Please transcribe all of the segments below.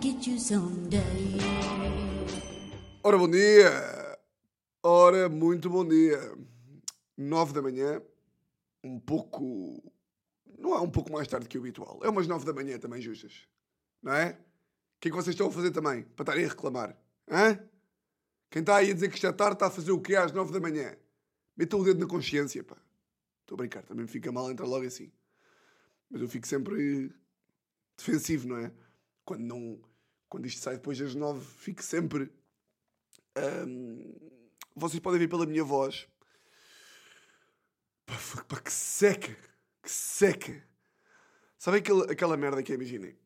get you someday. Ora, bom dia! Ora, muito bom dia! Nove da manhã, um pouco. Não é um pouco mais tarde que o habitual, é umas nove da manhã também, justas. Não é? O que é que vocês estão a fazer também, para estarem a reclamar? Hã? Quem está aí a dizer que está tarde está a fazer o quê às nove da manhã? Metam o dedo na consciência, pá. Estou a brincar, também me fica mal entrar logo assim. Mas eu fico sempre defensivo, não é? Quando não. Quando isto sai depois das nove, fico sempre. Ahm, vocês podem ver pela minha voz. Pá, pá, que seca! Que seca! Sabem aquela, aquela merda que é, imaginem?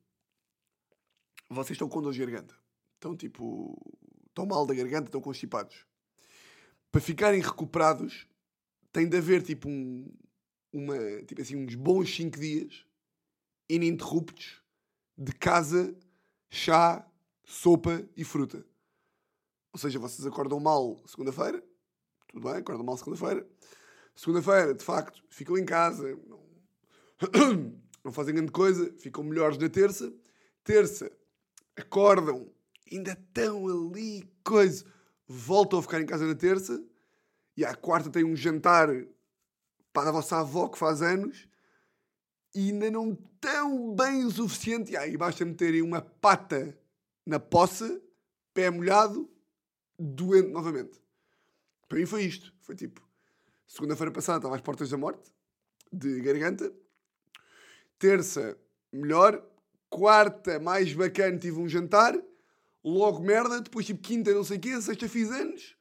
Vocês estão com dor de garganta. Estão tipo. Estão mal da garganta, estão constipados. Para ficarem recuperados, tem de haver tipo um. Uma, tipo assim, uns bons 5 dias ininterruptos de casa, chá, sopa e fruta. Ou seja, vocês acordam mal segunda-feira, tudo bem, acordam mal segunda-feira. Segunda-feira, de facto, ficam em casa, não, não fazem grande coisa, ficam melhores na terça. Terça, acordam, ainda estão ali, coisa, voltam a ficar em casa na terça. E à quarta tem um jantar para a vossa avó que faz anos e ainda não tão bem o suficiente. E aí basta meterem uma pata na poça, pé molhado, doente novamente. Para mim foi isto. Foi tipo, segunda-feira passada estava às portas da morte, de garganta. Terça, melhor. Quarta, mais bacana, tive um jantar. Logo merda. Depois tipo quinta, não sei o quê. Sexta fiz anos.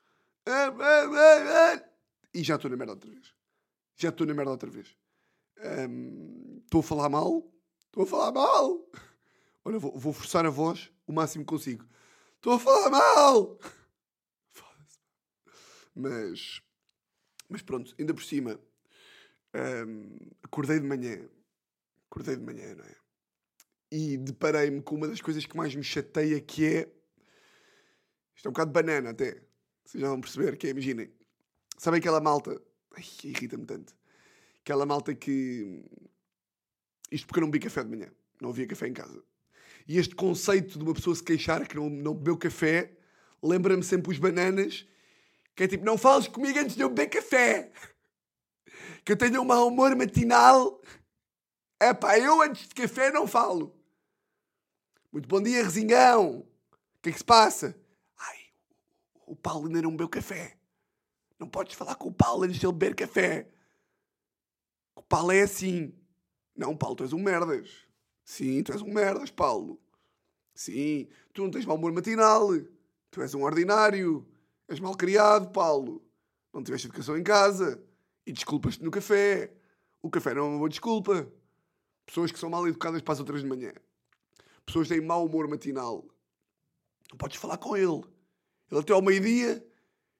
Ah, ah, ah. E já estou na merda outra vez. Já estou na merda outra vez. Ahm, Estou a falar mal. Estou a falar mal. Olha, vou, vou forçar a voz o máximo que consigo. Estou a falar mal. Mas, mas pronto, ainda por cima, ahm, acordei de manhã. Acordei de manhã, não é? E deparei-me com uma das coisas que mais me chateia, que é. Isto é um bocado de banana até. Vocês já vão perceber, que é, imaginem. Sabem aquela malta. Ai, irrita-me tanto. Aquela malta que. Isto porque eu não bebi café de manhã. Não havia café em casa. E este conceito de uma pessoa se queixar que não, não bebeu café lembra-me sempre os bananas. Que é tipo, não fales comigo antes de eu beber café. Que eu tenho um mau humor matinal. É pá, eu antes de café não falo. Muito bom dia, Resingão. O que é que se passa? Ai, o Paulo ainda não bebeu café. Não podes falar com o Paulo antes de ele beber café. O Paulo é assim. Não, Paulo, tu és um merdas. Sim, tu és um merdas, Paulo. Sim, tu não tens mau humor matinal. Tu és um ordinário. És mal criado, Paulo. Não tiveste educação em casa. E desculpas-te no café. O café não é uma boa desculpa. Pessoas que são mal educadas para as outras de manhã. Pessoas que têm mau humor matinal. Não podes falar com ele. Ele até ao meio-dia,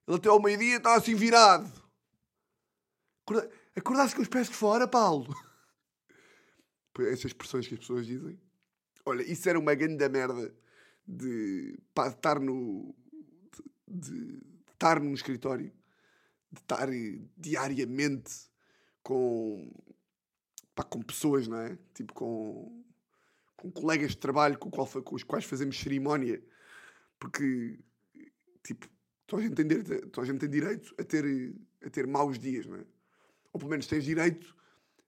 ele até ao meio-dia está assim virado. Acorda- Acordaste com os pés de fora, Paulo? Essas expressões que as pessoas dizem. Olha, isso era uma grande merda de, estar no. de, estar num escritório, de estar diariamente com. pá, com pessoas, não é? Tipo, com. com colegas de trabalho com, qual, com os quais fazemos cerimónia, porque. tipo, toda a gente tem direito, a gente tem direito a, ter, a ter maus dias, não é? Ou pelo menos tens direito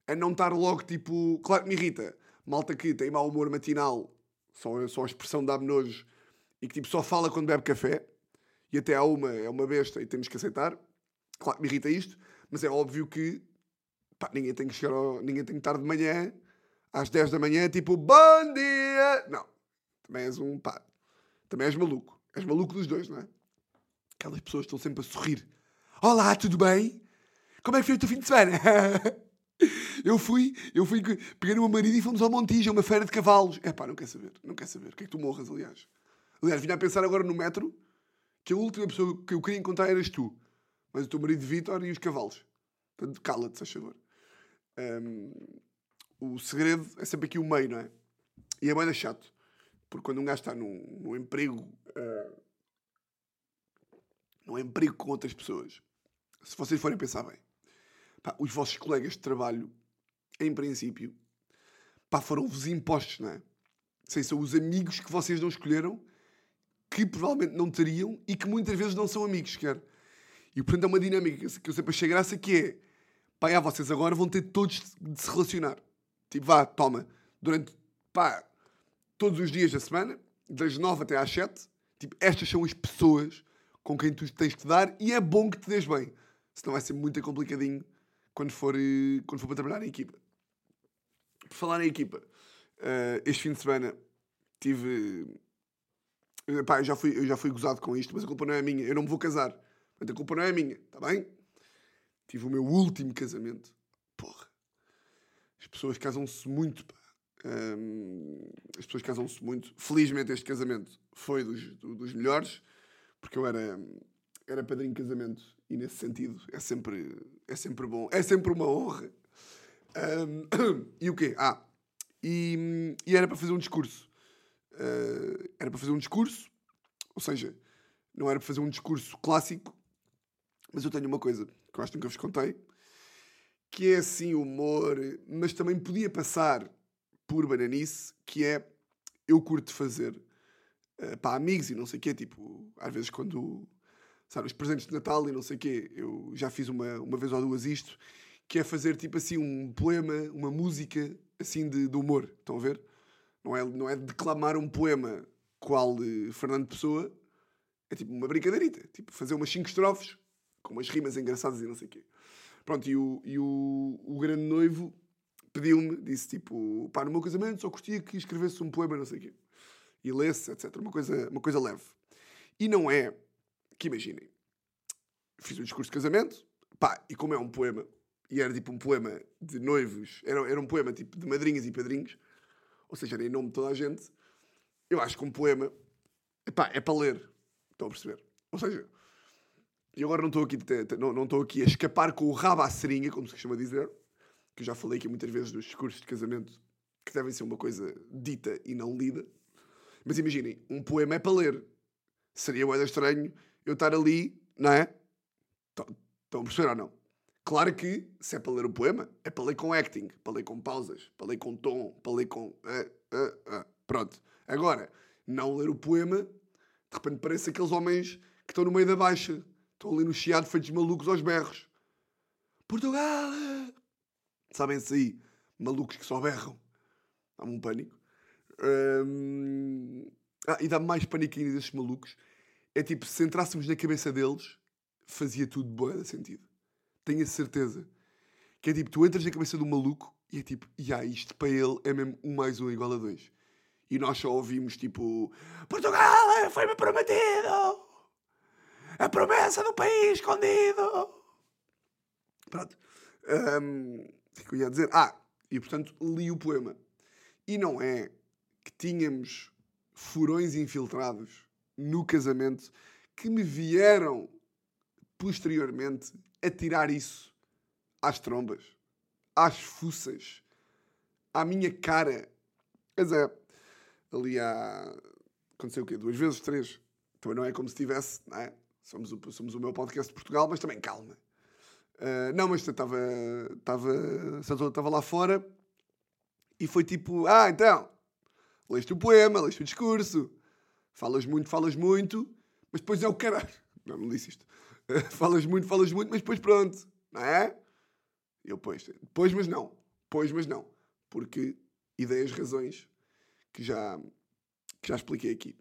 a não estar logo tipo. Claro que me irrita. Malta que tem mau humor matinal, só, só a expressão dá-me nojo, e que tipo só fala quando bebe café, e até há uma, é uma besta e temos que aceitar. Claro que me irrita isto, mas é óbvio que pá, ninguém tem que chegar ao, ninguém tem que estar de manhã às 10 da manhã, tipo, bom dia! Não. Também és um pá. Também és maluco. És maluco dos dois, não é? Aquelas pessoas estão sempre a sorrir. Olá, tudo bem? Como é que foi o teu fim de semana? Eu fui, eu fui, peguei no meu marido e fomos ao Montijo, uma feira de cavalos. É pá, não quer saber, não quer saber. O que é que tu morras, aliás? Aliás, vinha a pensar agora no metro que a última pessoa que eu queria encontrar eras tu. Mas o teu marido Vítor e os cavalos. Portanto, cala-te, se favor. Hum, o segredo é sempre aqui o meio, não é? E é bem chato. Porque quando um gajo está num, num emprego. ah, num emprego com outras pessoas, se vocês forem pensar bem, pá, os vossos colegas de trabalho, em princípio, pá, foram-vos impostos, não é? Sei, são os amigos que vocês não escolheram, que provavelmente não teriam e que muitas vezes não são amigos sequer. E portanto é uma dinâmica que eu sempre achei graça que é pá, já, vocês agora vão ter todos de se relacionar. Tipo, vá, toma, durante, pá, todos os dias da semana, das 9 até às 7, tipo, estas são as pessoas com quem tu tens que dar e é bom que te dês bem. Senão vai ser muito complicadinho quando for, eh, quando for para trabalhar em equipa. Por falar em equipa, uh, este fim de semana tive. Uh, pá, eu já, fui, eu já fui gozado com isto, mas a culpa não é minha. Eu não me vou casar. Portanto, a culpa não é minha, está bem? Tive o meu último casamento. Porra. As pessoas casam-se muito, pá. Um, as pessoas casam-se muito. Felizmente este casamento foi dos, dos melhores, porque eu era, era padrinho de casamento e nesse sentido é sempre, é sempre bom. É sempre uma honra. Um, e o quê? Ah, e, e, era para fazer um discurso. Uh, era para fazer um discurso, ou seja, não era para fazer um discurso clássico, mas eu tenho uma coisa que eu acho que nunca vos contei, que é assim humor, mas também podia passar por bananice, que é eu curto fazer uh, para amigos e não sei o quê, tipo, às vezes quando, sabe, os presentes de Natal e não sei o quê, eu já fiz uma, uma vez ou duas isto, que é fazer tipo assim um poema, uma música assim de, de humor, estão a ver? Não é, não é declamar um poema qual de Fernando Pessoa, é tipo uma brincadeirita, tipo fazer umas cinco estrofes com umas rimas engraçadas e não sei o quê. Pronto, e o, e o, o grande noivo pediu-me, disse tipo, pá, no meu casamento só curtia que escrevesse um poema, não sei o quê. E lesse, etc. Uma coisa, uma coisa leve. E não é, que imaginem, fiz um discurso de casamento, pá, e como é um poema, e era tipo um poema de noivos, era, era um poema tipo de madrinhas e padrinhos, ou seja, era em nome de toda a gente, eu acho que um poema, pá, é para ler. Estão a perceber? Ou seja, e agora não estou aqui, não, não estou aqui a escapar com o rabo à seringa, como se costuma dizer, que eu já falei aqui muitas vezes dos discursos de casamento, que devem ser uma coisa dita e não lida. Mas imaginem, um poema é para ler. Seria muito estranho eu estar ali, não é? Estão a perceber ou não? Claro que, se é para ler o poema, é para ler com acting, para ler com pausas, para ler com tom, para ler com. Uh, uh, uh. Pronto. Agora, não ler o poema, de repente parece aqueles homens que estão no meio da baixa Estão ali no chiado feitos malucos aos berros. Portugal! Sabem-se aí, malucos que só berram. Dá-me um pânico. Ah, e dá-me mais ainda desses malucos. É tipo, se entrássemos na cabeça deles, fazia tudo boa sentido. Tenho a certeza. Que é tipo, tu entras na cabeça do maluco e é tipo, yeah, isto para ele é mesmo um mais um igual a dois. E nós só ouvimos tipo, Portugal foi-me prometido! A promessa do país escondido. Pronto. Um, o que eu ia dizer? Ah, e portanto li o poema. E não é que tínhamos furões infiltrados no casamento que me vieram posteriormente a tirar isso às trombas, às fuças, à minha cara. Mas é, ali há. Aconteceu o quê? Duas vezes? Três? Também não é como se tivesse, não é? Somos o, somos o meu podcast de Portugal, mas também calma. Uh, não, mas estava estava lá fora e foi tipo: Ah, então, leste o poema, leste o discurso, falas muito, falas muito, mas depois é o caralho. Não, não disse isto. Falas muito, falas muito, mas depois pronto, não é? Eu, pois, depois, mas não. Pois, mas não. Porque ideias, razões que já, que já expliquei aqui.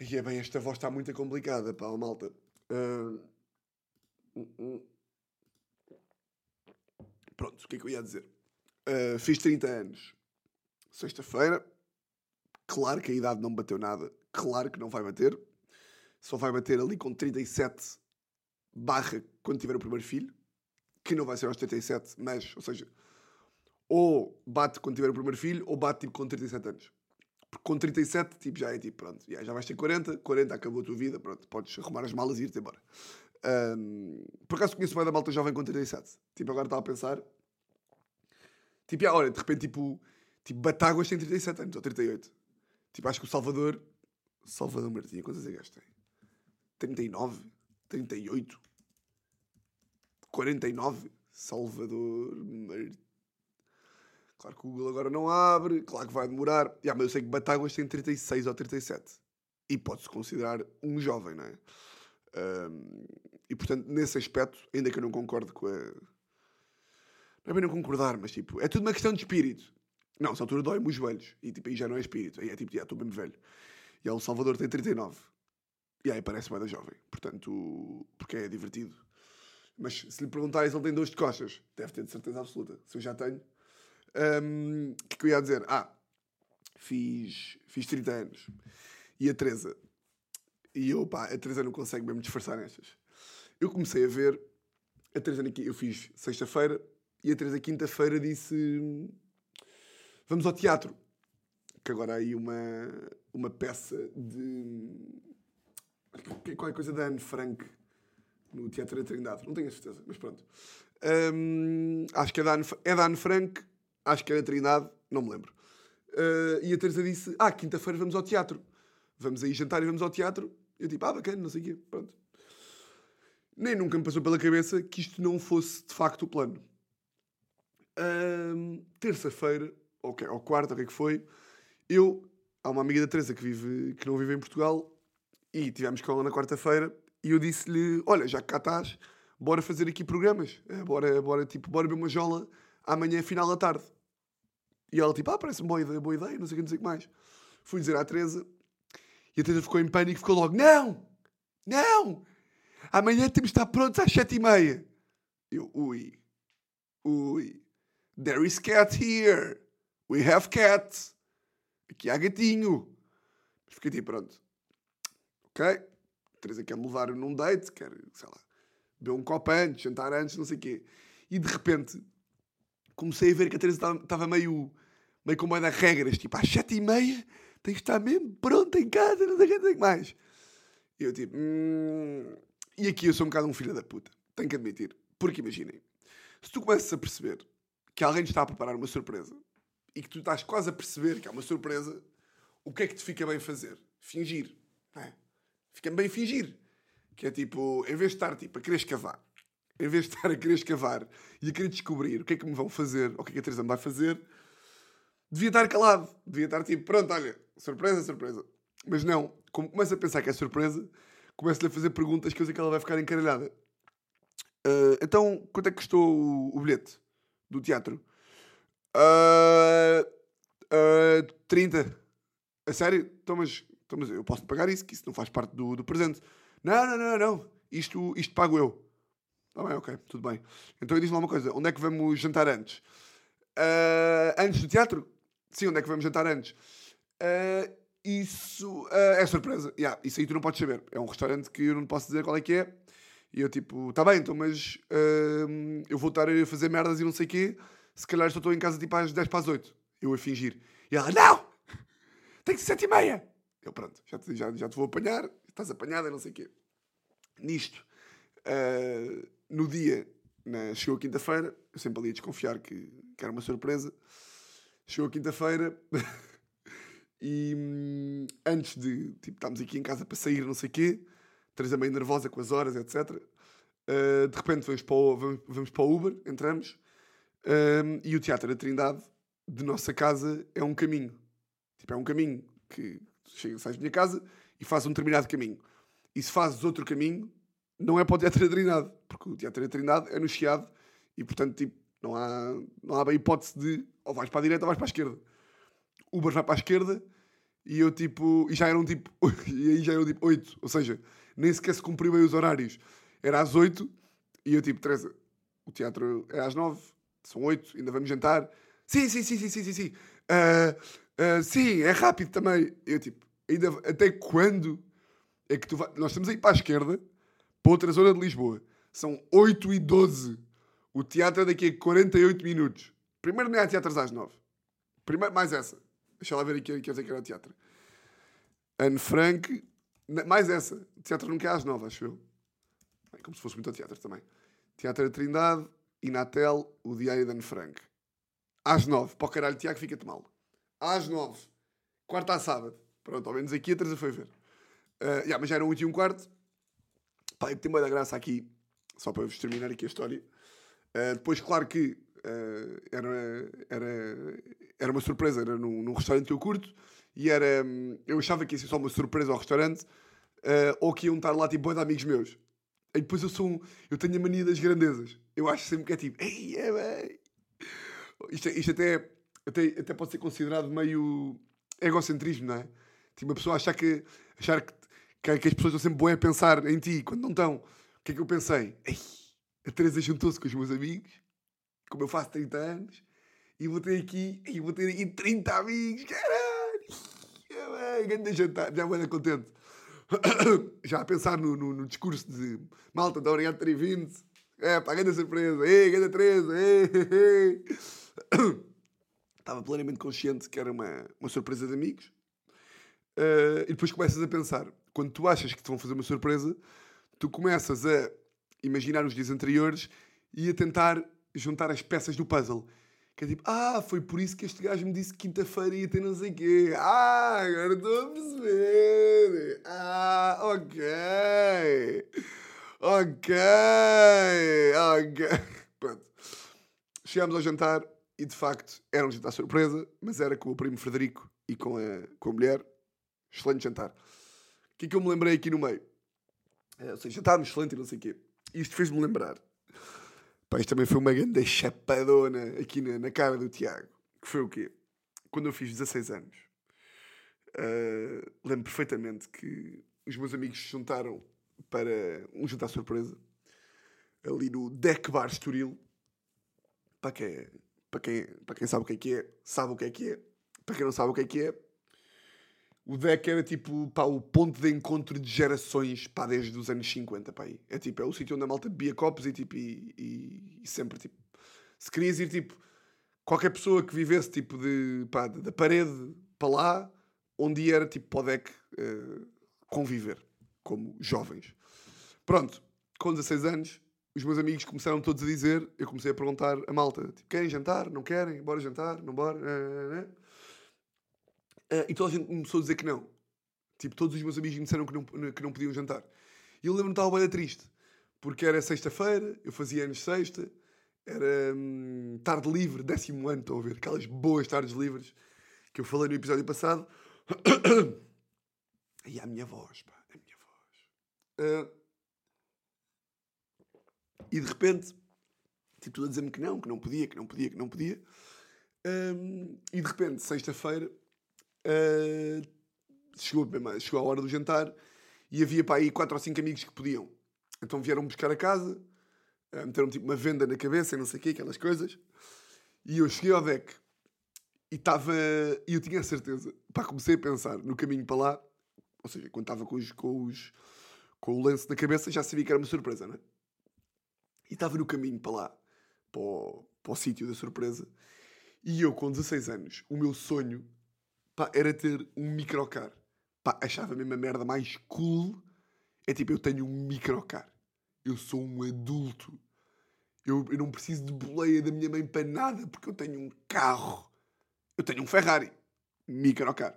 E é bem, esta voz está muito complicada, pá, malta. Uh... Pronto, o que é que eu ia dizer? Uh, fiz 30 anos. Sexta-feira. Claro que a idade não bateu nada. Claro que não vai bater. Só vai bater ali com 37 barra quando tiver o primeiro filho. Que não vai ser aos 37, mas, ou seja, ou bate quando tiver o primeiro filho, ou bate tipo com 37 anos. Porque com 37, tipo, já é tipo, pronto, já, vais ter 40, 40 acabou a tua vida, pronto, podes arrumar as malas e ir-te embora. Um, por acaso conheço mais da malta jovem com 37. Tipo, agora estava a pensar. Tipo, ah, olha, de repente, tipo, tipo Batáguas tem 37 anos, ou 38. Tipo, acho que o Salvador. Salvador Martinha, que este tem? 39? 38? 49? Salvador Martinha. Claro que o Google agora não abre, claro que vai demorar. Yeah, mas eu sei que Batáguas tem 36 ou 37. E pode-se considerar um jovem, não é? Um, e portanto, nesse aspecto, ainda que eu não concordo com a. Não é bem não concordar, mas tipo, é tudo uma questão de espírito. Não, essa altura dói-me os joelhos. E tipo, aí já não é espírito. Aí é tipo, já estou bem velho. E El Salvador tem 39. E aí parece mais da jovem. Portanto, porque é divertido. Mas se lhe perguntarem se ele tem dores de costas, deve ter de certeza absoluta. Se eu já tenho. O um, que, que eu ia dizer? Ah, fiz, fiz 30 anos. E a Teresa. E eu, pá, a Teresa não consegue mesmo disfarçar nestas. Eu comecei a ver. A Teresa, eu fiz sexta-feira. E a Teresa, quinta-feira, disse: Vamos ao teatro. Que agora há aí uma, uma peça de. Qualquer coisa da Anne Frank no Teatro da Trindade. Não tenho a certeza, mas pronto. Um, acho que é da, Anne, é da Anne Frank, acho que é da Trindade, não me lembro. Uh, e a Teresa disse: Ah, quinta-feira vamos ao teatro. Vamos aí jantar e vamos ao teatro. Eu tipo, ah, bacana, não sei o quê. Pronto. Nem nunca me passou pela cabeça que isto não fosse de facto o plano. Um, Terça-feira, ou, ou quarta, o que é que foi, eu, há uma amiga da Teresa que, vive, que não vive em Portugal e tivemos com ela na quarta-feira e eu disse-lhe: Olha, já que cá estás, bora fazer aqui programas. É, bora, bora, tipo, bora beber uma jola amanhã, final da tarde. E ela, tipo, ah, parece-me boa ideia, boa ideia, não sei o que, o que mais. Fui dizer à Teresa e a Teresa ficou em pânico ficou logo: Não! Não! Amanhã temos de estar prontos às sete e meia. Eu, ui, ui. There is cat here. We have cat. Aqui há gatinho. Fiquei tipo, pronto. Ok? Teresa quer me levar num date, quer, sei lá, beber um copo antes, jantar antes, não sei o quê. E de repente comecei a ver que a Teresa estava meio, meio com meio das regras, tipo, às sete e meia tem que estar mesmo pronto em casa, não sei o que mais. E eu tipo, hum... e aqui eu sou um bocado um filho da puta, tenho que admitir. Porque imaginem, se tu começas a perceber que alguém te está a preparar uma surpresa e que tu estás quase a perceber que é uma surpresa, o que é que te fica bem fazer? Fingir. É? Fica bem fingir. Que é tipo, em vez de estar tipo, a querer escavar, em vez de estar a querer escavar e a querer descobrir o que é que me vão fazer, ou o que é que a Teresa me vai fazer, devia estar calado. Devia estar tipo, pronto, olha, surpresa, surpresa. Mas não, como começa a pensar que é surpresa, começa-lhe a fazer perguntas que eu sei que ela vai ficar encaralhada. Uh, então, quanto é que custou o, o bilhete? do teatro. Uh, uh, 30. A sério? Então então, mas eu posso pagar isso, que isso não faz parte do, do presente. Não, não, não, não. Isto, isto pago eu. Está bem, ok, tudo bem. Então diz-me lá uma coisa: onde é que vamos jantar antes? Uh, antes do teatro? Sim, onde é que vamos jantar antes? Uh, isso uh, é surpresa. Yeah, isso aí tu não podes saber. É um restaurante que eu não posso dizer qual é que é. E eu tipo, tá bem, então, mas eu vou estar a fazer merdas e não sei o quê. Se calhar estou em casa tipo às 10 para as 8. Eu a fingir. E ela, não! Tem que ser 7 e meia! Eu, pronto, já te, já, já te vou apanhar. Estás apanhada, não sei o quê. Nisto, uh, no dia, na, chegou a quinta-feira. Eu sempre ali a desconfiar que, que era uma surpresa. Chegou a quinta-feira. e hum, antes de, tipo, estamos aqui em casa para sair, não sei o quê Teresa meio nervosa com as horas, etc. Uh, eh, de repente vamos para, o, vamos, vamos para o Uber, entramos, uh, e o Teatro da Trindade, de nossa casa, é um caminho. Tipo, é um caminho que chega, sais da minha casa e faz um determinado caminho. E se fazes outro caminho, não é para o Teatro da Trindade, porque o Teatro da Trindade é no Chiado e, portanto, tipo, não há, não há hipótese de ou vais para a direita ou vais para a esquerda. Uber vai para a esquerda e eu tipo. E já eram tipo. E aí já eram tipo 8. Ou seja, nem sequer se cumpriu bem os horários. Era às 8 e eu tipo, Teresa, o teatro é às 9, são 8, ainda vamos jantar. Sim, sim, sim, sim, sim, sim, sim. Uh, uh, sim, é rápido também. Eu tipo, ainda, até quando é que tu vai... Nós estamos aí para a esquerda, para outra zona de Lisboa. São 8 e 12. O teatro é daqui a 48 minutos. Primeiro nem há teatros às 9. Primeiro, mais essa. Deixa lá ver aqui que eu sei que era o teatro. Anne Frank, mais essa. Teatro nunca é às nove, acho eu. Bem, como se fosse muito ao teatro também. Teatro da Trindade, Inatel, o Diário de Anne Frank. Às nove. Para o caralho, Tiago, fica-te mal. Às nove. Quarta a sábado. Pronto, ao menos aqui a Teresa foi ver. Uh, yeah, mas já eram 8 e um quarto. Pá, eu tenho uma da graça aqui, só para vos terminar aqui a história. Uh, depois, claro que Uh, era, era, era uma surpresa, era num, num restaurante que eu curto e era. hum, Eu achava que ia ser só uma surpresa ao restaurante uh, ou que iam estar lá tipo boi de amigos meus. E depois eu sou um, Eu tenho a mania das grandezas. Eu acho sempre que é tipo. Ei, é bem. Isto, isto até, até, até pode ser considerado meio egocentrismo, não é? Tipo, uma pessoa achar que, achar que, que, que as pessoas estão sempre boas a pensar em ti quando não estão. O que é que eu pensei? Ei, a Teresa juntou-se com os meus amigos, como eu faço 30 anos, e vou ter aqui, e vou ter aqui 30 amigos, caralho! É bem, grande jantar, já vou contente. Já a pensar no, no, no discurso de malta, está obrigado por terem vindo. É, pá, grande surpresa, ei, grande Teresa, ei, ei. Estava plenamente consciente que era uma, uma surpresa de amigos. Uh, e depois começas a pensar, quando tu achas que te vão fazer uma surpresa, tu começas a imaginar os dias anteriores e a tentar juntar as peças do puzzle. Que é tipo, ah, foi por isso que este gajo me disse que quinta-feira ia ter não sei quê. Ah, agora estou a perceber. Ah, ok. Ok. Ok. Pronto. Chegámos ao jantar e de facto era um jantar surpresa, mas era com o primo Frederico e com a, com a mulher. Excelente jantar. O que é que eu me lembrei aqui no meio? É, ou seja, jantámos excelente e não sei o quê. Isto fez-me lembrar. Pá, isto também foi uma grande chapadona aqui na, na cara do Tiago. Que foi o quê? Quando eu fiz 16 anos, uh, lembro perfeitamente que os meus amigos se juntaram para um jantar surpresa ali no Deck Bar Estoril. Para quem, para, quem, para quem sabe o que é que é, sabe o que é que é. Para quem não sabe o que é que é, o deck era tipo pá, o ponto de encontro de gerações pá, desde os anos 50. Pá, aí. é tipo, é o sítio onde a malta bebia copos e, tipo, e, e, e sempre tipo. Se querias ir tipo. Qualquer pessoa que vivesse tipo de, pá, da parede para lá, onde era tipo para o deck eh, conviver, como jovens. Pronto, com 16 anos, os meus amigos começaram todos a dizer, eu comecei a perguntar a malta, tipo, querem jantar? Não querem? Bora jantar? Não bora? Eh, eh, eh. Ah, e toda a gente começou a dizer que não. Tipo, todos os meus amigos me disseram que não, que não podiam jantar. E eu lembro-me de estar bem triste. Porque era sexta-feira, eu fazia anos sexta, era hum, tarde livre, décimo ano, estão a ver? Aquelas boas tardes livres que eu falei no episódio passado. e a minha voz, pá, a minha voz. Ah, e de repente, tipo, tudo a dizer-me que não, que não podia, que não podia, que não podia. Hum, e de repente, sexta-feira, Uh, chegou, chegou a hora do jantar e havia para aí quatro ou cinco amigos que podiam. Então vieram buscar a casa, uh, meteram tipo uma venda na cabeça e não sei o quê, aquelas coisas. E eu cheguei ao deck e estava. E eu tinha a certeza. Pá, comecei a pensar no caminho para lá, ou seja, quando estava com, os, com, os, com o lenço na cabeça, já sabia que era uma surpresa, não é? E estava no caminho para lá, para o, para o sítio da surpresa. E eu, com 16 anos, o meu sonho pá, era ter um microcar. Pá, achava mesmo a merda mais cool. É tipo, eu tenho um microcar. Eu sou um adulto. Eu, eu não preciso de boleia da minha mãe para nada, porque eu tenho um carro. Eu tenho um Ferrari. Microcar.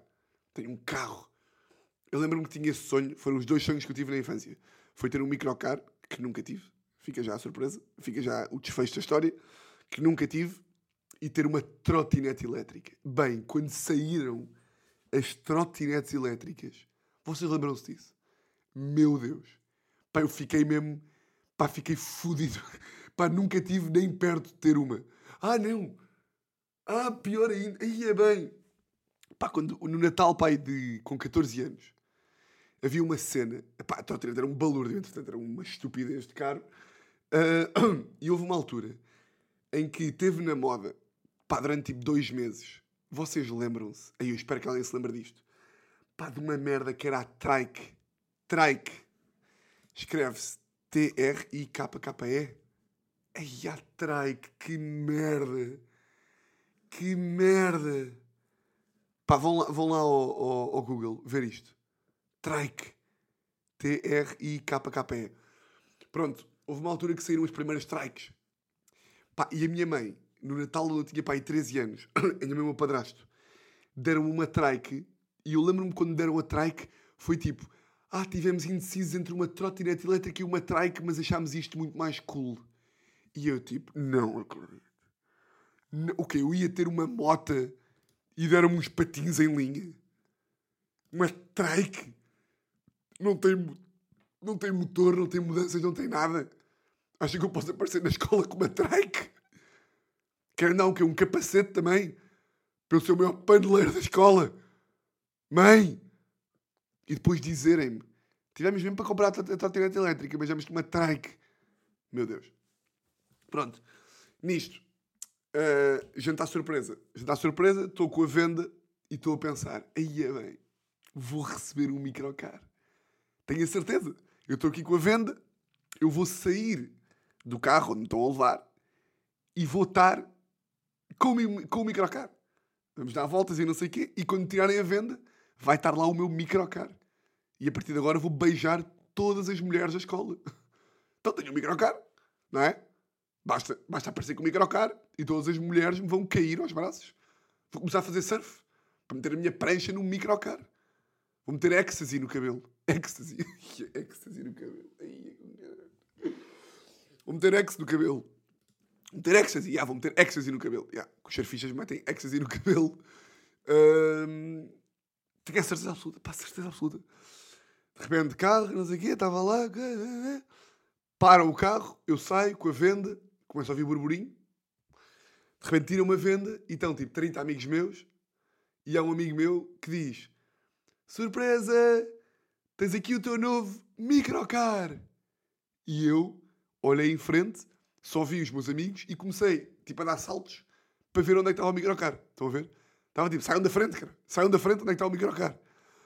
Tenho um carro. Eu lembro-me que tinha esse sonho. Foram os dois sonhos que eu tive na infância. Foi ter um microcar, que nunca tive. Fica já a surpresa. Fica já o desfecho da história. Que nunca tive e ter uma trotinete elétrica. Bem, quando saíram as trotinetes elétricas, vocês lembram-se disso? Meu Deus. Pá, eu fiquei mesmo... Pá, fiquei fodido. Pá, nunca tive nem perto de ter uma. Ah, não. Ah, pior ainda. Aí é bem. Pá, quando, no Natal, pai, de, com 14 anos, havia uma cena... Pá, a trotinete era um balúrdio, entretanto, era uma estupidez de caro. Ah, e houve uma altura em que teve na moda pá, durante tipo dois meses. Vocês lembram-se? Aí eu espero que alguém se lembre disto. Pá, de uma merda que era a Trike. Trike. Escreve-se T-R-I-K-K-E. Ai, a Trike, que merda. Que merda. Pá, vão lá, vão lá ao, ao, ao Google ver isto. Trike. T-R-I-K-K-E. Pronto, houve uma altura que saíram as primeiras trikes. Pá, e a minha mãe, no Natal eu tinha pai 13 anos, ainda meu padrasto, deram uma trike e eu lembro-me quando deram a trike, foi tipo, ah, tivemos indecisos entre uma trotinete elétrica e uma trike, mas achámos isto muito mais cool. E eu tipo, não acredito. N- O quê? Eu ia ter uma mota e deram-me uns patins em linha? Uma trike? Não tem, não tem motor, não tem mudanças, não tem nada. Acho que eu posso aparecer na escola com uma trike? Quero não, que é um capacete também. Para eu ser o maior paneleiro da escola. Mãe! E depois dizerem-me: tivemos mesmo para comprar a tro- a trotinete elétrica, mas com uma trike. Meu Deus. Pronto. Nisto, uh, jantar surpresa. Jantar surpresa, estou com a venda e estou a pensar: aí é bem, vou receber um microcar. Tenho a certeza. Eu estou aqui com a venda, eu vou sair do carro onde me estão a levar e vou estar com o, com o microcar. Vamos dar voltas e não sei o quê. E quando tirarem a venda, vai estar lá o meu microcar. E a partir de agora vou beijar todas as mulheres da escola. Então tenho um microcar, não é? Basta, basta aparecer com o microcar e todas as mulheres me vão cair aos braços. Vou começar a fazer surf para meter a minha prancha num microcar. Vou meter ecstasy no cabelo. Ecstasy. ecstasy no cabelo. Ai, Vou meter ecstasy no cabelo. Meter ecstasy. Yeah, vou meter ecstasy no cabelo. Yeah, os surfistas metem ecstasy no cabelo. Ahm, tenho a certeza absoluta. Pá, certeza absoluta. De repente, carro, não sei o quê, estava lá. Param o carro, eu saio com a venda, começo a ouvir burburinho. De repente tiram uma venda e estão tipo 30 amigos meus. E há um amigo meu que diz: Surpresa! Tens aqui o teu novo microcar! E eu olhei em frente, só vi os meus amigos e comecei tipo a dar saltos para ver onde é que estava o microcar. Estão a ver? Estava tipo, saiam da frente, cara. Saiam da frente, onde é que está o microcar?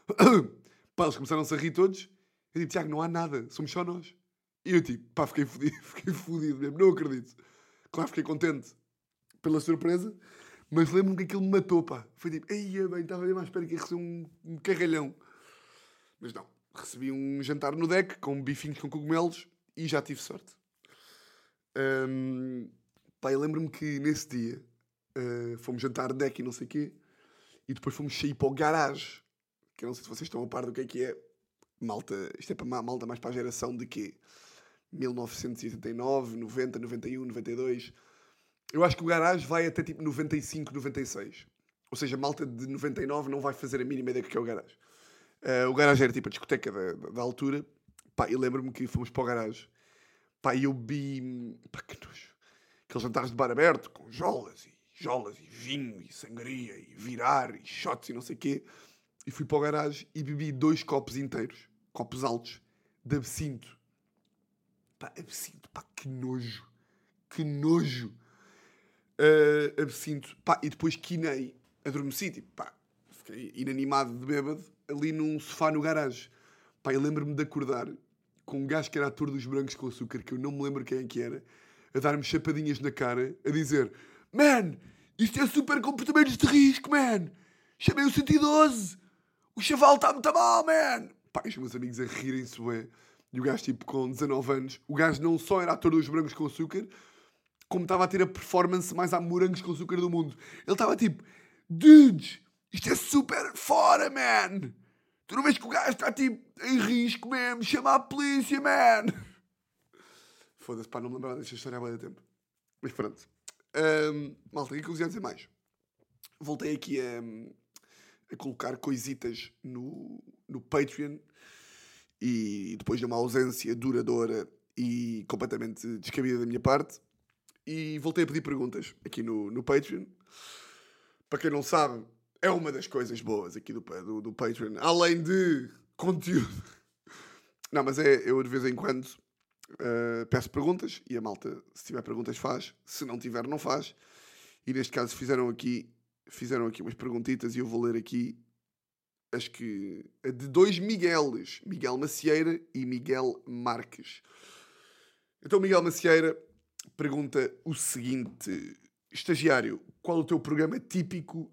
Pá, eles começaram-se a rir todos. Eu digo, Tiago, não há nada, somos só nós. E eu tipo, pá, fiquei fodido, fiquei fodido mesmo, não acredito. Claro, fiquei contente pela surpresa, mas lembro-me que aquilo me matou, pá. Foi tipo, ei, bem, estava mesmo à espera que ia receber um, um carralhão. Mas não, recebi um jantar no deck com bifinhos com cogumelos e já tive sorte. Pá, eu lembro-me que nesse dia uh, fomos jantar deck e não sei o quê, e depois fomos sair para o garage, que eu não sei se vocês estão a par do que é que é. Malta, isto é para ma- malta mais para a geração de quê? 1989, 90, 91, 92. Eu acho que o garage vai até tipo 95, 96. Ou seja, malta de 99 não vai fazer a mínima ideia do que é o garage. Eh, o garage era tipo a discoteca da- da altura. Pá, e lembro-me que fomos para o garage. Pá, eu vi. Pá, que nojo. Aqueles jantares de bar aberto, com jolas e jolas e vinho e sangria e virar e shots e não sei o quê. E fui para o garagem e bebi dois copos inteiros, copos altos, de absinto. Pá, absinto, pá, que nojo. Que nojo. Uh, absinto. Pá, e depois quinei, adormeci, tipo, pá, fiquei inanimado de bêbado, ali num sofá no garagem. Pá, lembro-me de acordar com um gajo que era ator dos Brancos com Açúcar, que eu não me lembro quem é que era, a dar-me chapadinhas na cara, a dizer: Man, isto é super comportamentos de risco, man. Chamei o 112. O chaval está muito mal, man. Pá, os meus amigos a rirem-se, ué. E o gajo, tipo, com 19 anos, o gajo não só era ator dos Brancos com Açúcar, como estava a ter a performance mais a morangos com açúcar do mundo. Ele estava tipo, dudes, isto é super fora, man. Tu não vês que o gajo está tipo em risco mesmo, chama a polícia, man. Foda-se, pá, não me lembrava desta história há muito tempo. Mas pronto. Ahm, malta, o que é eu ia dizer mais? Voltei aqui a, a colocar coisitas no, no Patreon e depois de uma ausência duradoura e completamente descabida da minha parte, e voltei a pedir perguntas aqui no, no Patreon. Para quem não sabe, é uma das coisas boas aqui do, do, do Patreon, além de conteúdo. Não, mas é, eu de vez em quando uh, peço perguntas e a malta, se tiver perguntas, faz. Se não tiver, não faz. E neste caso fizeram aqui, fizeram aqui umas perguntitas e eu vou ler aqui acho que a de dois Migueles, Miguel Macieira e Miguel Marques. Então, Miguel Macieira pergunta o seguinte: Estagiário, qual o teu programa típico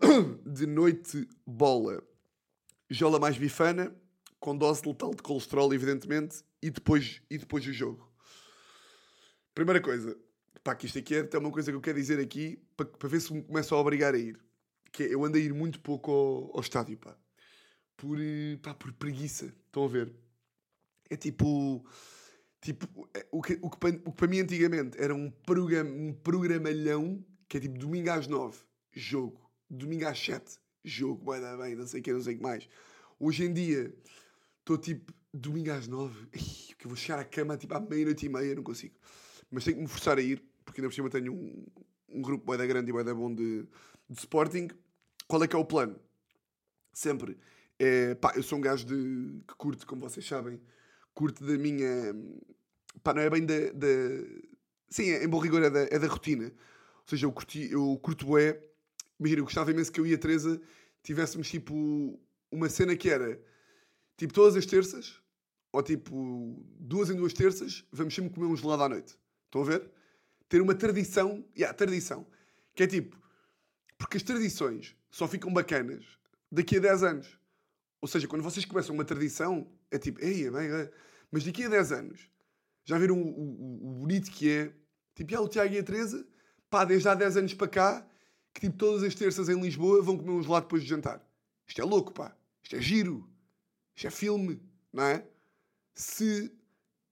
de noite bola? Jola mais bifana, com dose letal de colesterol, evidentemente, e depois, e depois do jogo. Primeira coisa, pá, que isto aqui é até uma coisa que eu quero dizer aqui, para, para ver se me começo a obrigar a ir. Que é, eu ando a ir muito pouco ao, ao estádio, pá. Por, eh, pá, por preguiça. Estão a ver? É tipo Tipo, é, o que, o, que, para- o que para mim antigamente era um, programa, um programalhão que é tipo domingo às 9, jogo. Domingo às 7, jogo. Vai dar bem, não sei o que, não sei o que mais. Hoje em dia estou tipo domingo às 9, Ih, que eu vou chegar à cama tipo à meia-noite e meia, não consigo. Mas tenho que me forçar a ir, porque ainda por cima tenho um, um grupo bué da grande e bué da bom de, de Sporting. Qual é que é o plano? Sempre. É, pá, eu sou um gajo de, que curte, como vocês sabem, curte da minha. Pá, não é bem da. da- sim, é, em bom rigor é da, é da rotina. Ou seja, eu, curti, eu curto bué. Imagina, eu gostava imenso que eu e a Teresa tivéssemos tipo uma cena que era tipo todas as terças, ou tipo duas em duas terças, vamos sempre comer um gelado à noite. Estão a ver? Ter uma tradição, yeah, tradição, que é tipo, porque as tradições só ficam bacanas daqui a 10 anos. Ou seja, quando vocês começam uma tradição, é tipo, ei, é é. mas daqui a 10 anos, já viram o, o- o bonito que é? Tipo, já o Tiago e a Teresa, pá, desde há 10 anos para cá, que tipo, todas as terças em Lisboa vão comer um gelado depois de jantar. Isto é louco, pá. Isto é giro. Isto é filme, não é? Se.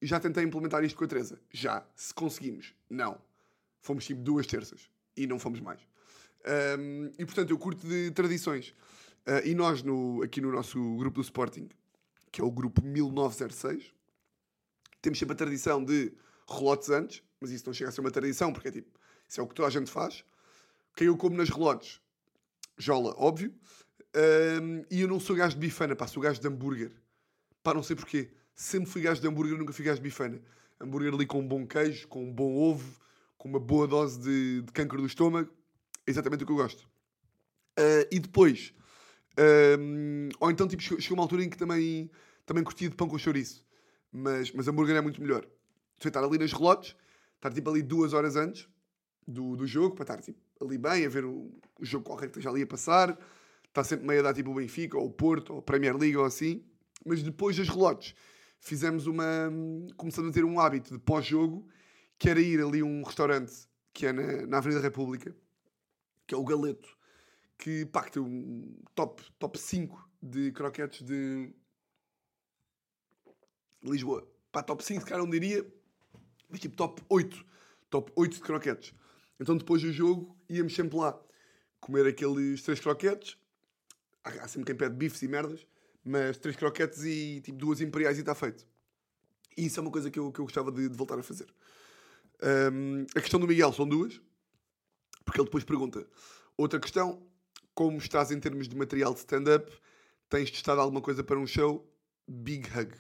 Já tentei implementar isto com a Teresa. Já. Se conseguimos. Não. Fomos tipo duas terças. E não fomos mais. Ahm, e portanto, eu curto de tradições. Ah, e nós, no, aqui no nosso grupo do Sporting, que é o grupo 1906, temos sempre a tradição de relotes antes, mas isso não chega a ser uma tradição, porque é tipo, isso é o que toda a gente faz. Eu como nas relotes? Jola, óbvio. Ahm, e eu não sou gajo de bifana, pá, sou gajo de hambúrguer. Pá, não sei porquê. Sempre fui gajo de hambúrguer, nunca fui gajo de bifana. Hambúrguer ali com um bom queijo, com um bom ovo, com uma boa dose de, de câncer do estômago. É exatamente o que eu gosto. Ah, e depois, ahm, ou então tipo, chegou uma altura em que também, também curtia de pão com chouriço. Mas, mas hambúrguer é muito melhor. Você estar ali nas relotes, estar tipo ali duas horas antes do, do jogo, para estar tipo, ali bem, a ver o, o jogo qualquer que esteja ali a passar. Está sempre meio a dar tipo o Benfica, ou o Porto, ou a Premier League, ou assim. Mas depois das relotes, fizemos uma. Começamos a ter um hábito de pós-jogo, que era ir ali a um restaurante que é na, na Avenida República, que é o Galeto, que pá, que tem um top, top 5 de croquetes de Lisboa. Pá, top 5, cara, não diria, mas tipo top 8. Top 8 de croquetes. Então depois do jogo íamos sempre lá comer aqueles três croquetes. Há sempre quem pede bifes e merdas, mas três croquetes e tipo duas imperiais e está feito. E isso é uma coisa que eu, que eu gostava de, de voltar a fazer. Hum, a questão do Miguel são duas, porque ele depois pergunta. Outra questão, como estás em termos de material de stand-up? Tens testado alguma coisa para um show? Big hug.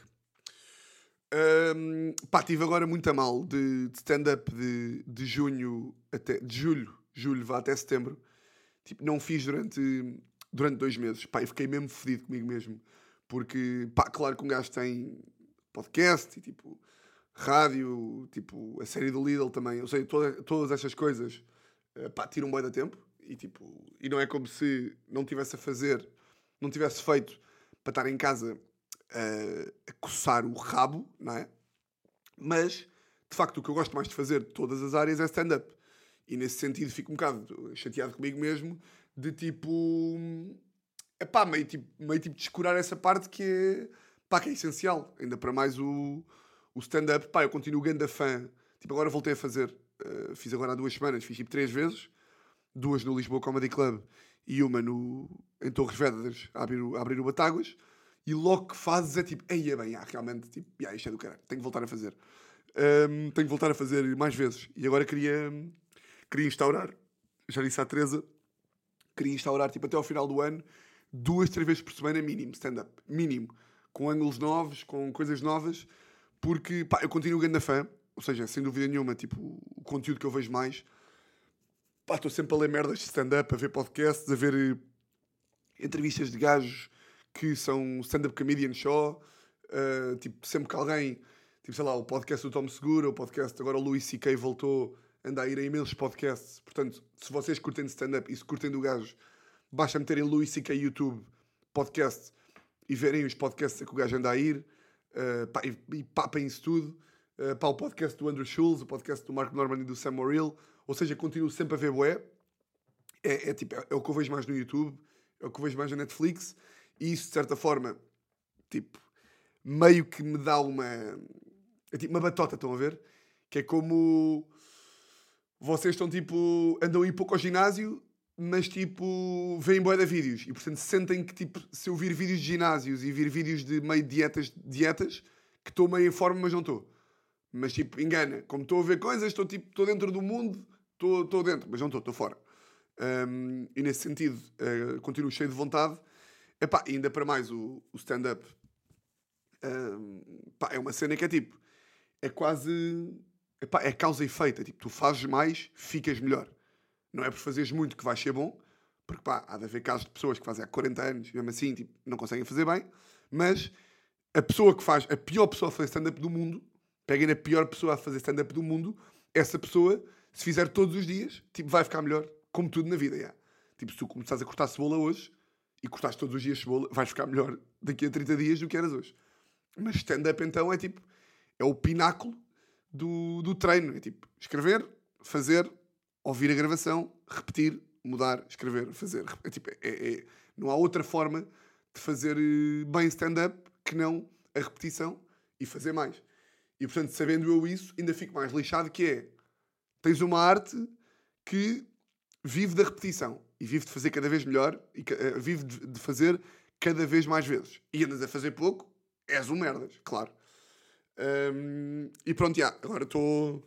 Hum, pá, tive agora muito a mal de, de stand-up de, de junho até de julho, julho vá até setembro. Tipo, não fiz durante, durante dois meses. Pá, e fiquei mesmo fedido comigo mesmo. Porque, pá, claro que um gajo tem podcast e tipo rádio, tipo a série do Lidl também. Eu sei, toda, todas estas coisas, eh, pá, tiram um da tempo. E tipo, e não é como se não tivesse a fazer, não tivesse feito para estar em casa a, coçar o rabo, não é? Mas, de facto, o que eu gosto mais de fazer de todas as áreas é stand-up. E nesse sentido fico um bocado chateado comigo mesmo, de tipo. É pá, meio tipo, meio tipo descurar essa parte que é, pá, que é essencial. Ainda para mais o, o stand-up. Pá, eu continuo grande fã. Tipo, agora voltei a fazer. eh, fiz agora há duas semanas, fiz tipo três vezes. Duas no Lisboa Comedy Club e uma no, em Torres Vedras, a abrir, o- a abrir o Batáguas. E logo que fazes é tipo, ei, é bem, ah, realmente, tipo, yeah, isto é do caralho, tenho que voltar a fazer. Ahm, tenho que voltar a fazer mais vezes. E agora queria, queria instaurar, já disse à Teresa, queria instaurar, tipo, até ao final do ano, duas, três vezes por semana, mínimo, stand-up. Mínimo. Com ângulos novos, com coisas novas, porque, pá, eu continuo grande fã, ou seja, sem dúvida nenhuma, tipo, o conteúdo que eu vejo mais, estou sempre a ler merdas de stand-up, a ver podcasts, a ver eh, entrevistas de gajos que são stand-up comedian só, uh, tipo, sempre que alguém, tipo, sei lá, o podcast do Tom Segura, o podcast, agora o Louis C.K. voltou, anda a ir a imensos podcasts, portanto, se vocês curtem de stand-up e se curtem do gajo, basta meterem Louis C.K. YouTube podcast e verem os podcasts a que o gajo anda a ir, uh, pá, e, e papem isso tudo, uh, pá, o podcast do Andrew Schulz, o podcast do Mark Norman e do Sam Morrill, ou seja, continuo sempre a ver bué, é, é, tipo, é, é o que eu vejo mais no YouTube, é o que eu vejo mais na Netflix, e isso, de certa forma, tipo, meio que me dá uma, É tipo uma batota, estão a ver? Que é como vocês estão tipo. andam ir pouco ao ginásio, mas tipo. veem boia de vídeos. E portanto sentem que tipo, se eu vir vídeos de ginásios e vir vídeos de meio dietas, dietas que estou meio em forma, mas não estou. Mas tipo, engana. Como estou a ver coisas, estou tipo, estou dentro do mundo, estou, estou dentro, mas não estou, estou fora. Um, e nesse sentido, uh, continuo cheio de vontade. Epá, ainda para mais o, o stand-up. Um, é uma cena que é tipo, é quase. Epá, é causa e efeito. É tipo, tu fazes mais, ficas melhor. Não é por fazeres muito que vais ser bom, porque pá, há de haver casos de pessoas que fazem há 40 anos, mesmo assim, tipo, não conseguem fazer bem, mas a pessoa que faz, a pior pessoa a fazer stand-up do mundo, peguem na pior pessoa a fazer stand-up do mundo, essa pessoa, se fizer todos os dias, tipo, vai ficar melhor, como tudo na vida, yeah. Tipo, se tu começares a cortar cebola hoje, e cortaste todos os dias cebola, vais ficar melhor daqui a 30 dias do que eras hoje. Mas stand-up, então, é tipo, é o pináculo do, do treino. É tipo, escrever, fazer, ouvir a gravação, repetir, mudar, escrever, fazer. É, tipo, é, é, não há outra forma de fazer eh, bem stand-up que não a repetição e fazer mais. E portanto, sabendo eu isso, ainda fico mais lixado que é tens uma arte que vive da repetição e vive de fazer cada vez melhor e uh, vive de, de, fazer cada vez mais vezes. E andas a fazer pouco, és um merdas, claro. Um, e pronto, já, agora estou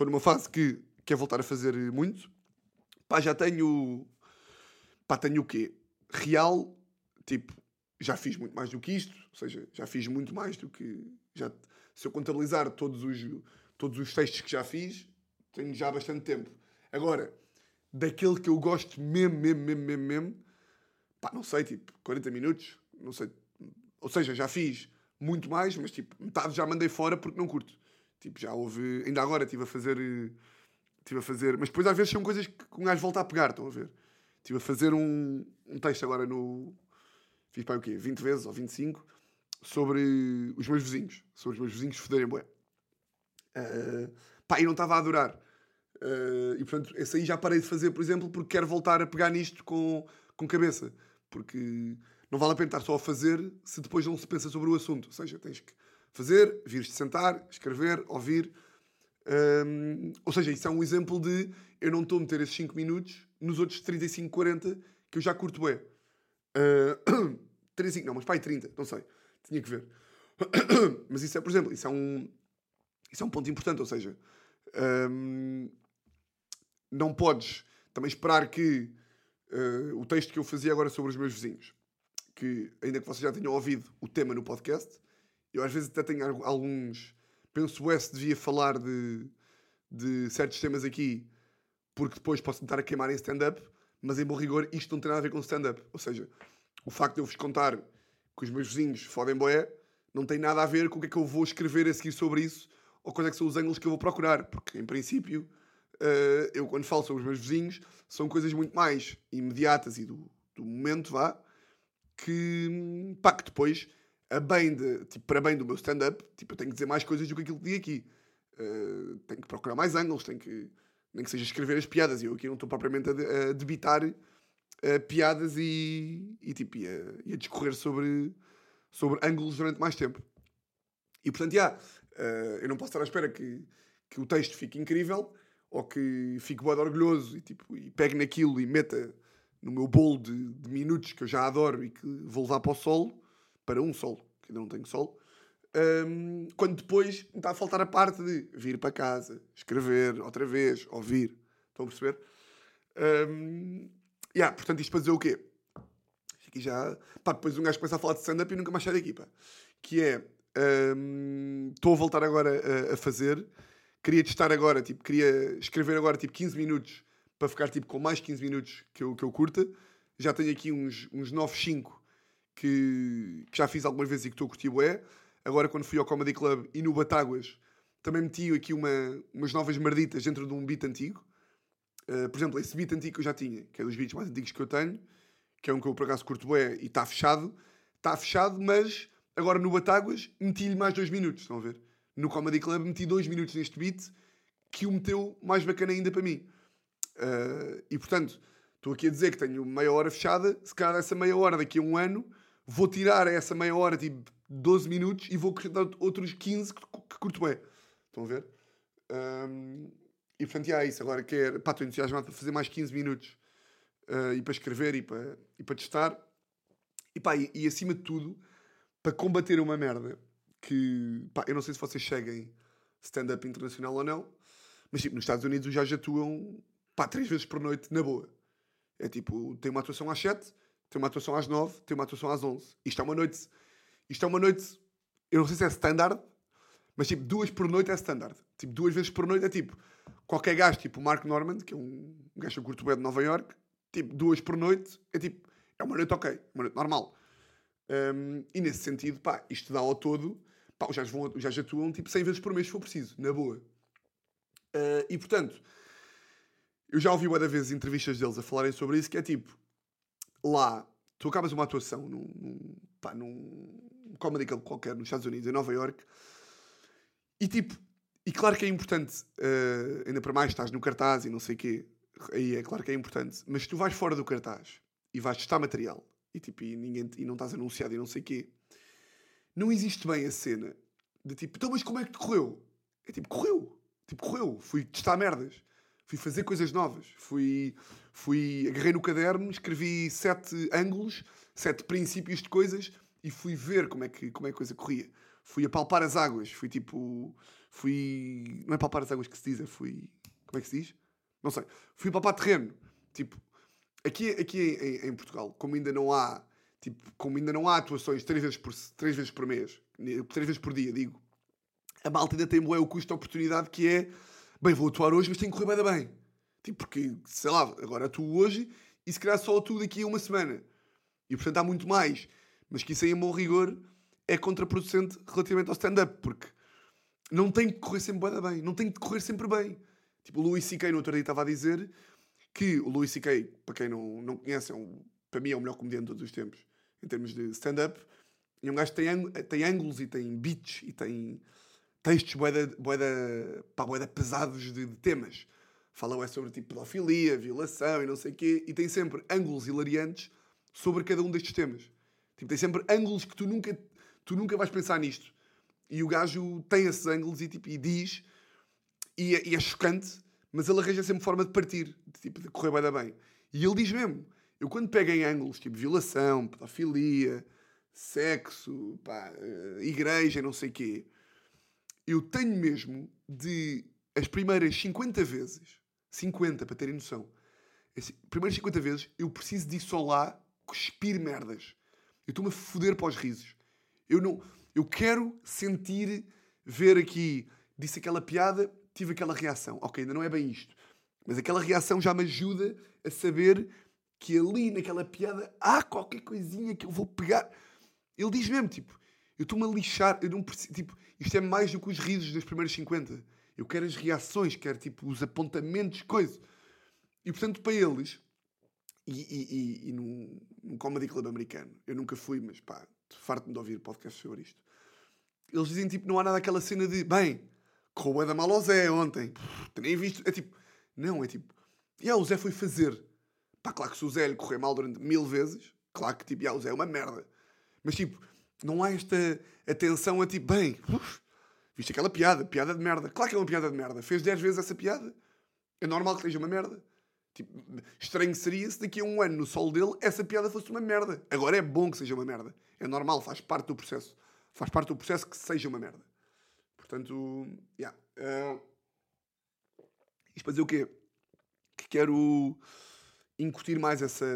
numa fase que quer voltar a fazer muito. Pá, já tenho. Pá, tenho o quê? Real, tipo, já fiz muito mais do que isto, ou seja, já fiz muito mais do que. Já, se eu contabilizar todos os, todos os textos que já fiz, tenho já bastante tempo. Agora, daquele que eu gosto mesmo, mesmo, mesmo, mesmo, mesmo, pá, não sei, tipo, 40 minutos, não sei. Ou seja, já fiz muito mais, mas tipo, metade já mandei fora porque não curto. Tipo, já houve. Ainda agora estive a fazer. Estive a fazer. Mas depois às vezes são coisas que um gajo volta a pegar, estão a ver? Estive a fazer um, um texto agora no. Fiz para o quê? 20 vezes ou 25 sobre os meus vizinhos. Sobre os meus vizinhos foderem bué. Uh, pá, e não estava a adorar. Uh, e portanto, esse aí já parei de fazer, por exemplo, porque quero voltar a pegar nisto com, com cabeça. Porque não vale a pena estar só a fazer se depois não se pensa sobre o assunto. Ou seja, tens que fazer, vires-te sentar, escrever, ouvir. Um, ou seja, isso é um exemplo de eu não estou a meter esses 5 minutos nos outros 35, 40 que eu já curto bem. Uh, 35, não, mas pai, 30, não sei. Tinha que ver. mas isso é, por exemplo, isso é um, isso é um ponto importante. Ou seja, um, não podes também esperar que uh, o texto que eu fazia agora sobre os meus vizinhos, que ainda que vocês já tenham ouvido o tema no podcast, eu às vezes até tenho alguns. Penso é se devia falar de, de certos temas aqui, porque depois posso tentar a queimar em stand-up, mas em bom rigor isto não tem nada a ver com stand-up. Ou seja, o facto de eu vos contar que os meus vizinhos fodem boé não tem nada a ver com o que é que eu vou escrever a seguir sobre isso ou quais é que são os ângulos que eu vou procurar, porque em princípio uh, eu quando falo sobre os meus vizinhos são coisas muito mais imediatas e do, do momento, vá, que, pá, que depois, a bem de, tipo, para bem do meu stand-up, tipo, eu tenho que dizer mais coisas do que aquilo que digo aqui. Uh, tenho que procurar mais ângulos, tenho que, nem que seja escrever as piadas. E eu aqui não estou propriamente a, a debitar uh, piadas e, e, tipo, e a, e a discorrer sobre, sobre ângulos durante mais tempo. E portanto, já, uh, eu não posso estar à espera que, que o texto fique incrível, ou que fique bode orgulhoso e, tipo, e pegue naquilo e meta no meu bolo de, de, minutos que eu já adoro e que vou levar para o solo, para um solo, que ainda não tenho solo, um, quando depois me está a faltar a parte de vir para casa, escrever outra vez, ouvir. Estão a perceber? Um, yeah, portanto, isto para dizer o quê? Aqui já. Pá, depois um gajo começa a falar de stand-up e nunca mais sai daqui, pá. Que é. Estou um, a voltar agora a, a fazer queria testar agora, tipo, queria escrever agora tipo 15 minutos para ficar tipo com mais 15 minutos que eu, que eu curta. Já tenho aqui uns, uns novos 5 que, que já fiz algumas vezes e que estou a curtir bué. Agora quando fui ao Comedy Club e no Batáguas também meti aqui uma, umas novas marditas dentro de um beat antigo. Uh, por exemplo, esse beat antigo que eu já tinha, que é dos beats mais antigos que eu tenho, que é um que eu por acaso curto bué e está fechado. Está fechado, mas agora no Batáguas meti-lhe mais 2 minutos, estão a ver? No Comedy Club meti dois minutos neste beat que o meteu mais bacana ainda para mim. Uh, e portanto, estou aqui a dizer que tenho meia hora fechada. Se calhar essa meia hora daqui a um ano vou tirar essa meia hora tipo 12 minutos e vou acrescentar outros 15 que, curto bem. Estão a ver? Um, e portanto, é isso. Agora quero, pá, estou entusiasmado para fazer mais 15 minutos uh, e para escrever e para, e para testar. E pá, e, e acima de tudo, para combater uma merda que, pá, eu não sei se vocês seguem stand-up internacional ou não, mas tipo, nos Estados Unidos já atuam, pá, três vezes por noite, na boa. É tipo, tem uma atuação às 7, tem uma atuação às 9, tem uma atuação às 11. Isto é uma noite, isto é uma noite, eu não sei se é standard, mas tipo, duas por noite é standard. Tipo, duas vezes por noite é tipo, qualquer gajo, tipo o Mark Norman, que é um gajo curto bem de Nova York, tipo, duas por noite é tipo, é uma noite ok, uma noite normal. Um, e nesse sentido, pá, isto dá ao todo, pá, os gajos, vão, os gajos atuam tipo 100 vezes por mês se for preciso, na boa. Uh, e portanto, eu já ouvi várias vezes entrevistas deles a falarem sobre isso, que é tipo, lá, tu acabas uma atuação num, num, pá, num comedy club qualquer nos Estados Unidos, em Nova York, e tipo, e claro que é importante, uh, ainda para mais estás no cartaz e não sei o quê, aí é claro que é importante, mas tu vais fora do cartaz e vais testar material e, tipo, e, ninguém, e não estás anunciado e não sei o quê, não existe bem a cena de tipo, então mas como é que te correu? É tipo, correu, tipo, correu, fui testar merdas, fui fazer coisas novas, fui, fui, agarrei no caderno, escrevi sete ângulos, sete princípios de coisas e fui ver como é que, como é que a coisa corria fui a palpar as águas, fui tipo. Fui. Não é palpar as águas que se diz, é fui. Como é que se diz? Não sei. Fui palpar terreno. Tipo, aqui, aqui em, em, Portugal, como ainda não há. Tipo, como ainda não há atuações três vezes por, três vezes por mês, três vezes por dia, digo, a malta ainda tem bué o custo de oportunidade que é bem, vou atuar hoje, mas tem que correr bem, bem. Tipo, porque, sei lá, agora atuo hoje e se calhar só atuo daqui a uma semana. E portanto há muito mais. Mas que isso aí, em bom rigor, é contraproducente relativamente ao stand-up, porque não tem que correr sempre bem, não tem que correr sempre bem. Tipo, o Louis C.K. no outro dia estava a dizer que o Louis C.K., para quem não, não conhece, é um, para mim é o melhor comediante de todos os tempos, em termos de stand-up. E um gajo tem, tem ângulos e tem beats e tem textos boeda, boeda, pá, boeda pesados de, de temas. Falam é sobre tipo pedofilia, violação e não sei o quê, e tem sempre ângulos hilariantes sobre cada um destes temas. Tipo, tem sempre ângulos que tu nunca tu nunca vais pensar nisto. E o gajo tem esses ângulos e, tipo, e diz, e é, e é, chocante, mas ele arranja sempre forma de partir, de, tipo, de correr bem. E ele diz mesmo, eu quando pego em ângulos, tipo violação, pedofilia, sexo, pá, eh, igreja, não sei quê, eu tenho mesmo de, as primeiras 50 vezes, 50 para terem noção, as primeiras 50 vezes eu preciso de lá cuspir merdas. Eu estou-me a foder para os risos. Eu não. Eu quero sentir, ver aqui, disse aquela piada, tive aquela reação. Ok, ainda não é bem isto. Mas aquela reação já me ajuda a saber que ali naquela piada há qualquer coisinha que eu vou pegar. Ele diz mesmo, tipo, eu estou-me a lixar, eu não preciso, tipo, isto é mais do que os risos das primeiras 50. Eu quero as reações, quero, tipo, os apontamentos, coisa. E, portanto, para eles, e, e, e, e num, num comedy club americano, eu nunca fui, mas pá, farto-me de ouvir podcasts sobre isto. Eles dizem tipo, não há nada aquela cena de bem, correu da mal ao Zé ontem, nem visto. É tipo, não, é tipo, e yeah, o Zé foi fazer. Pá, claro que se o Zé lhe correr mal durante mil vezes, claro que tipo, yeah, o Zé é uma merda. Mas tipo, não há esta atenção a tipo, bem, uf, viste aquela piada, piada de merda. Claro que é uma piada de merda. Fez 10 vezes essa piada. É normal que seja uma merda. Tipo, estranho seria se daqui a um ano no solo dele essa piada fosse uma merda. Agora é bom que seja uma merda. É normal, faz parte do processo. Faz parte do processo que seja uma merda. Portanto, yeah. Uh, isto para dizer o quê? Que quero incutir mais essa,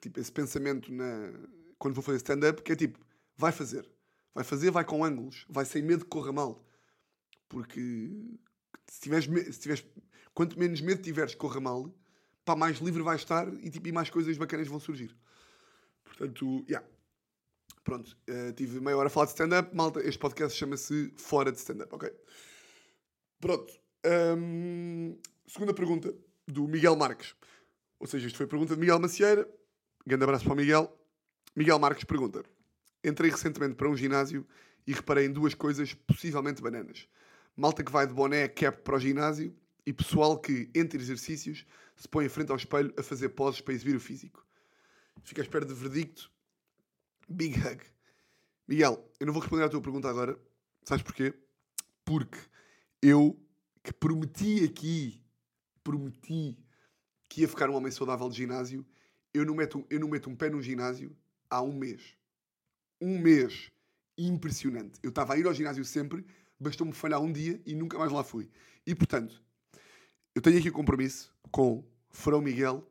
tipo, esse pensamento na, quando vou fazer stand-up, que é tipo, vai fazer. Vai fazer, vai com ângulos. Vai sem medo que corra mal. Porque se tiveres, se tiveres quanto menos medo tiveres que corra mal, pá, mais livre vais estar e, tipo, e mais coisas bacanas vão surgir. Portanto, yeah. Pronto, uh, tive meia hora a falar de stand-up. Malta, este podcast chama-se Fora de Stand-up, ok? Pronto. Um, segunda pergunta do Miguel Marques. Ou seja, isto foi a pergunta de Miguel Macieira. Grande abraço para o Miguel. Miguel Marques pergunta: Entrei recentemente para um ginásio e reparei em duas coisas possivelmente bananas. Malta que vai de boné cap para o ginásio e pessoal que, entre exercícios, se põe em frente ao espelho a fazer poses para exibir o físico. Fica à espera de verdicto Big hug. Miguel, eu não vou responder à tua pergunta agora. Sabes porquê? Porque eu que prometi aqui, prometi que ia ficar um homem saudável de ginásio, eu não meto, eu não meto um pé no ginásio há um mês. Um mês. Impressionante. Eu estava a ir ao ginásio sempre, bastou-me falhar um dia e nunca mais lá fui. E portanto, eu tenho aqui um compromisso com Frão Miguel,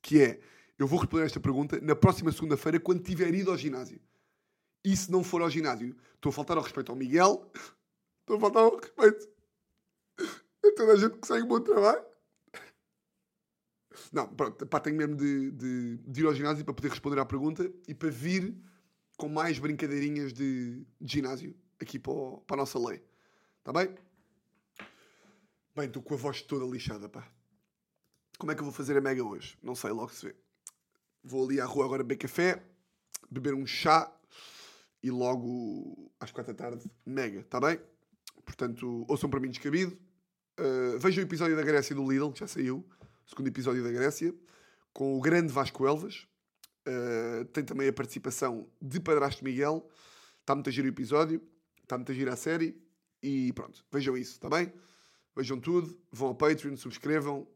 que é, eu vou responder esta pergunta na próxima segunda-feira, quando tiver ido ao ginásio. E se não for ao ginásio, estou a faltar ao respeito ao Miguel, estou a faltar ao respeito a toda a gente que segue o meu trabalho. Não, pronto, pá, tenho mesmo de, de, de, ir ao ginásio para poder responder à pergunta e para vir com mais brincadeirinhas de, de ginásio aqui para, o, para a nossa lei. Está bem? Bem, estou com a voz toda lixada, pá. Como é que eu vou fazer a mega hoje? Não sei, logo se vê. Vou ali à rua agora beber café, beber um chá e logo às quatro da tarde, mega, está bem? Portanto, ouçam para mim descabido. Uh, vejam o episódio da Grécia do Lidl, que já saiu. Segundo episódio da Grécia. Com o grande Vasco Elvas. Uh, tem também a participação de Padrasto Miguel. Está muito a giro o episódio. Está muito a giro a série. E pronto, vejam isso, está bem? Vejam tudo. Vão ao Patreon, subscrevam.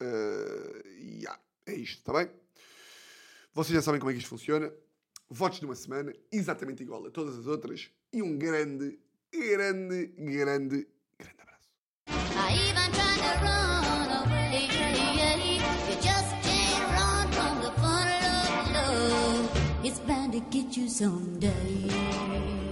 Uh, e yeah, é isto, está bem? Vocês já sabem como é que isto funciona. Votos de uma semana, exatamente igual a todas as outras. E um grande, grande, grande, grande abraço. Get you someday.